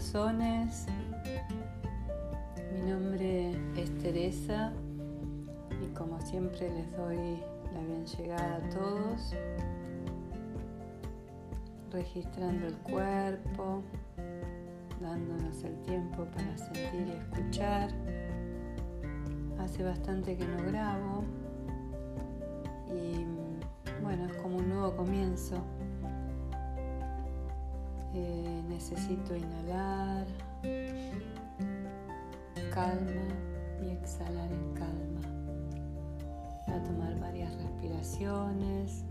corazones, mi nombre es Teresa y como siempre les doy la bien llegada a todos, registrando el cuerpo, dándonos el tiempo para sentir y escuchar. Hace bastante que no grabo y bueno, es como un nuevo comienzo eh, necesito inhalar, calma y exhalar en calma. Voy a tomar varias respiraciones.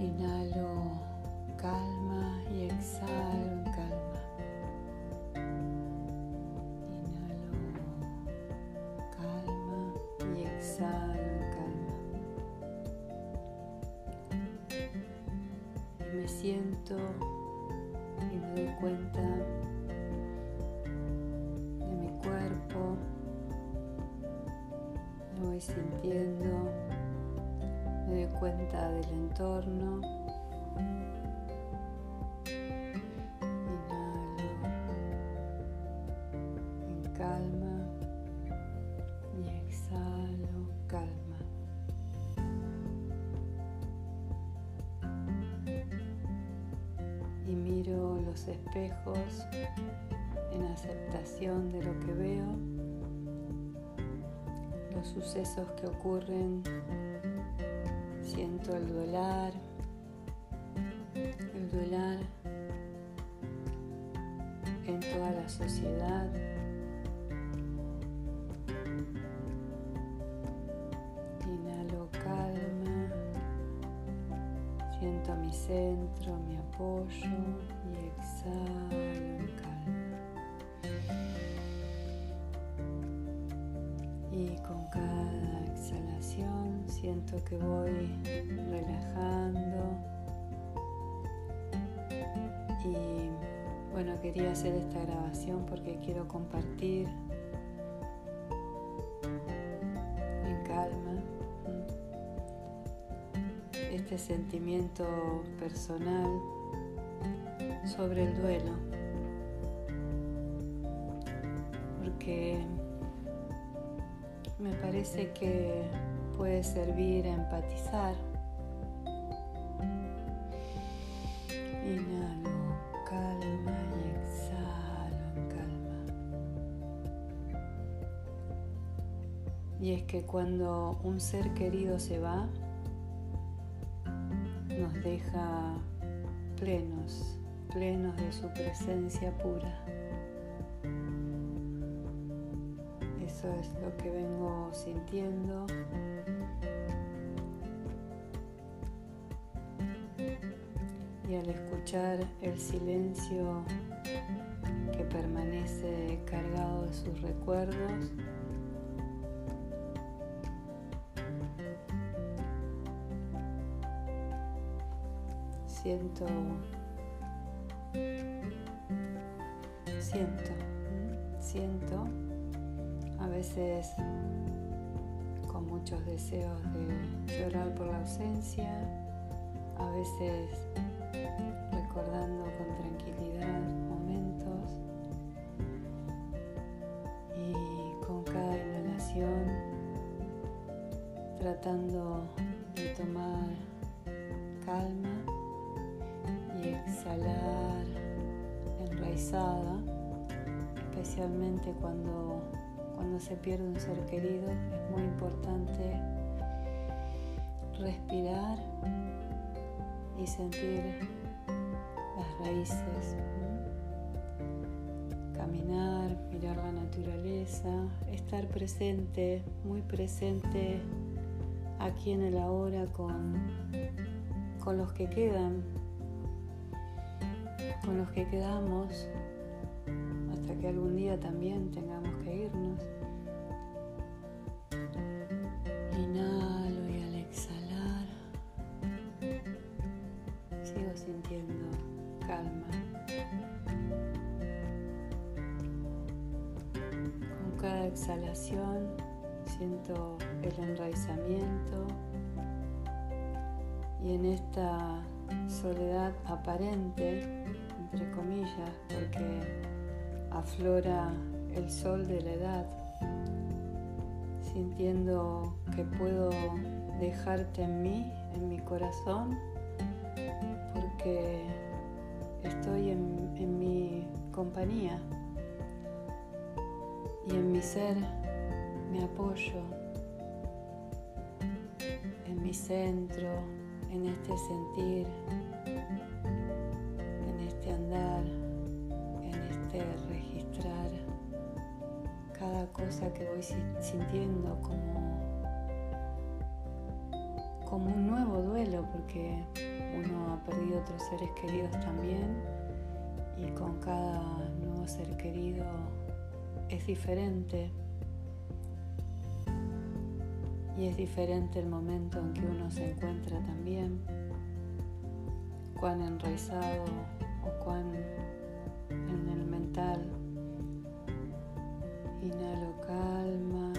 Inhalo calma y exhalo en calma. Inhalo calma y exhalo me siento y me doy cuenta de mi cuerpo, me voy sintiendo, me doy cuenta del entorno. Los espejos en aceptación de lo que veo, los sucesos que ocurren, siento el duelar, el duelar en toda la sociedad. Mi centro, mi apoyo y exhalo en calma. Y con cada exhalación siento que voy relajando. Y bueno, quería hacer esta grabación porque quiero compartir este sentimiento personal sobre el duelo, porque me parece que puede servir a empatizar. Inhalo, calma y exhalo calma. Y es que cuando un ser querido se va, nos deja plenos, plenos de su presencia pura. Eso es lo que vengo sintiendo. Y al escuchar el silencio que permanece cargado de sus recuerdos, siento, siento, siento, a veces con muchos deseos de llorar por la ausencia, a veces recordando con tranquilidad momentos y con cada inhalación tratando de tomar calma y exhalar enraizada, especialmente cuando, cuando se pierde un ser querido, es muy importante respirar y sentir las raíces, caminar, mirar la naturaleza, estar presente, muy presente aquí en el ahora con, con los que quedan, con los que quedamos, hasta que algún día también tengamos que irnos. Inhalo y al exhalar sigo sintiendo calma. Con cada exhalación siento el enraizamiento y en esta soledad aparente entre comillas, porque aflora el sol de la edad, sintiendo que puedo dejarte en mí, en mi corazón, porque estoy en, mi compañía y en mi ser me apoyo en mi centro, en este sentir, en andar, en este registrar cada cosa que voy sintiendo como, como un nuevo duelo, porque uno ha perdido otros seres queridos también y con cada nuevo ser querido es diferente. Y es diferente el momento en que uno se encuentra también, cuán enraizado o cuán en el mental. Inhalo calma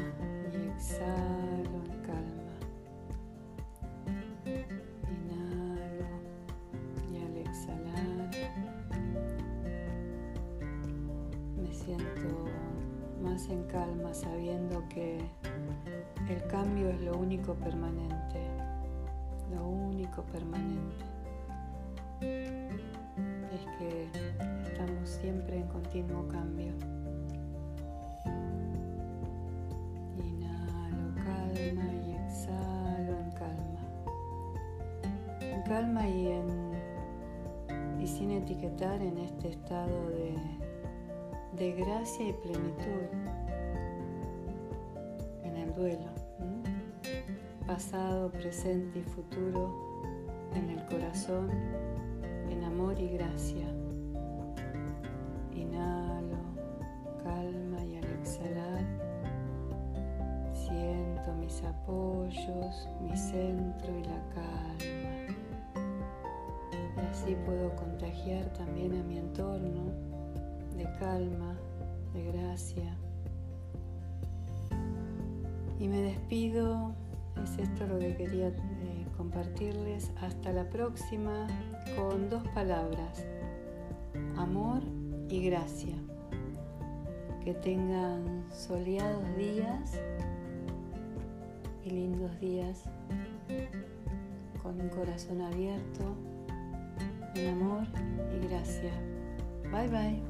y exhalo en calma. Inhalo y al exhalar me siento más en calma sabiendo que el cambio es lo único permanente, lo único permanente. Es que estamos siempre en continuo cambio. Inhalo calma y exhalo en calma. En calma y, en, y sin etiquetar en este estado de, de gracia y plenitud en el duelo pasado, presente y futuro en el corazón, amor y gracia. Inhalo, calma y al exhalar siento mis apoyos, mi centro y la calma. Y así puedo contagiar también a mi entorno de calma, de gracia. Y me despido es esto lo que quería eh, compartirles. Hasta la próxima con dos palabras, amor y gracia. Que tengan soleados días y lindos días con un corazón abierto en amor y gracia. Bye bye.